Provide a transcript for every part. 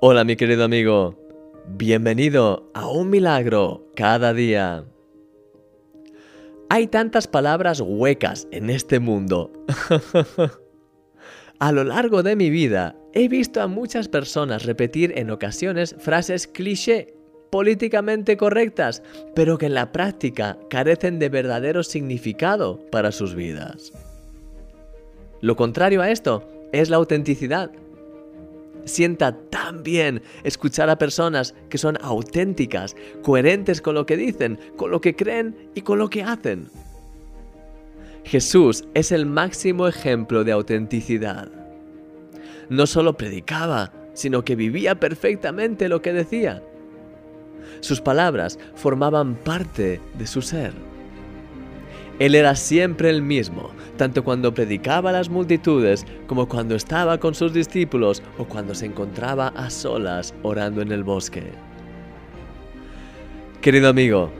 Hola mi querido amigo, bienvenido a un milagro cada día. Hay tantas palabras huecas en este mundo. a lo largo de mi vida he visto a muchas personas repetir en ocasiones frases cliché, políticamente correctas, pero que en la práctica carecen de verdadero significado para sus vidas. Lo contrario a esto es la autenticidad sienta tan bien escuchar a personas que son auténticas, coherentes con lo que dicen, con lo que creen y con lo que hacen. Jesús es el máximo ejemplo de autenticidad. No solo predicaba, sino que vivía perfectamente lo que decía. Sus palabras formaban parte de su ser. Él era siempre el mismo, tanto cuando predicaba a las multitudes como cuando estaba con sus discípulos o cuando se encontraba a solas orando en el bosque. Querido amigo,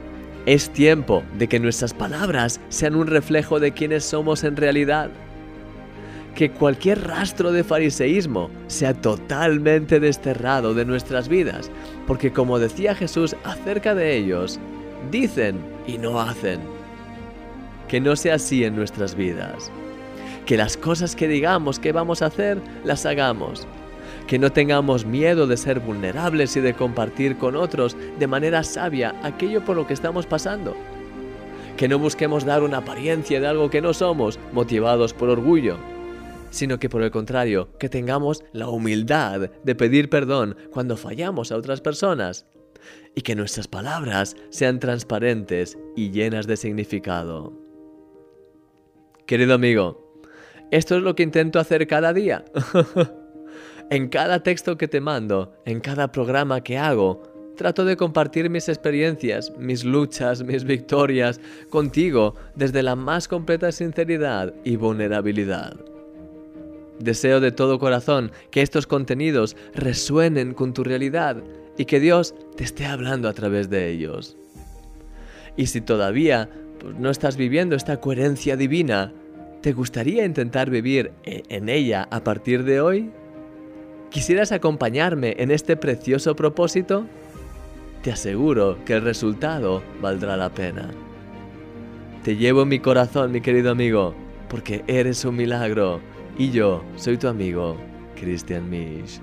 es tiempo de que nuestras palabras sean un reflejo de quienes somos en realidad. Que cualquier rastro de fariseísmo sea totalmente desterrado de nuestras vidas, porque como decía Jesús acerca de ellos, dicen y no hacen que no sea así en nuestras vidas. Que las cosas que digamos que vamos a hacer, las hagamos. Que no tengamos miedo de ser vulnerables y de compartir con otros de manera sabia aquello por lo que estamos pasando. Que no busquemos dar una apariencia de algo que no somos, motivados por orgullo, sino que por el contrario, que tengamos la humildad de pedir perdón cuando fallamos a otras personas y que nuestras palabras sean transparentes y llenas de significado. Querido amigo, esto es lo que intento hacer cada día. en cada texto que te mando, en cada programa que hago, trato de compartir mis experiencias, mis luchas, mis victorias contigo desde la más completa sinceridad y vulnerabilidad. Deseo de todo corazón que estos contenidos resuenen con tu realidad y que Dios te esté hablando a través de ellos. Y si todavía no estás viviendo esta coherencia divina, ¿te gustaría intentar vivir e-, en ella a partir de hoy? ¿Quisieras acompañarme en este precioso propósito? Te aseguro que el resultado valdrá la pena. Te llevo en mi corazón, mi querido amigo, porque eres un milagro y yo soy tu amigo, Christian Misch.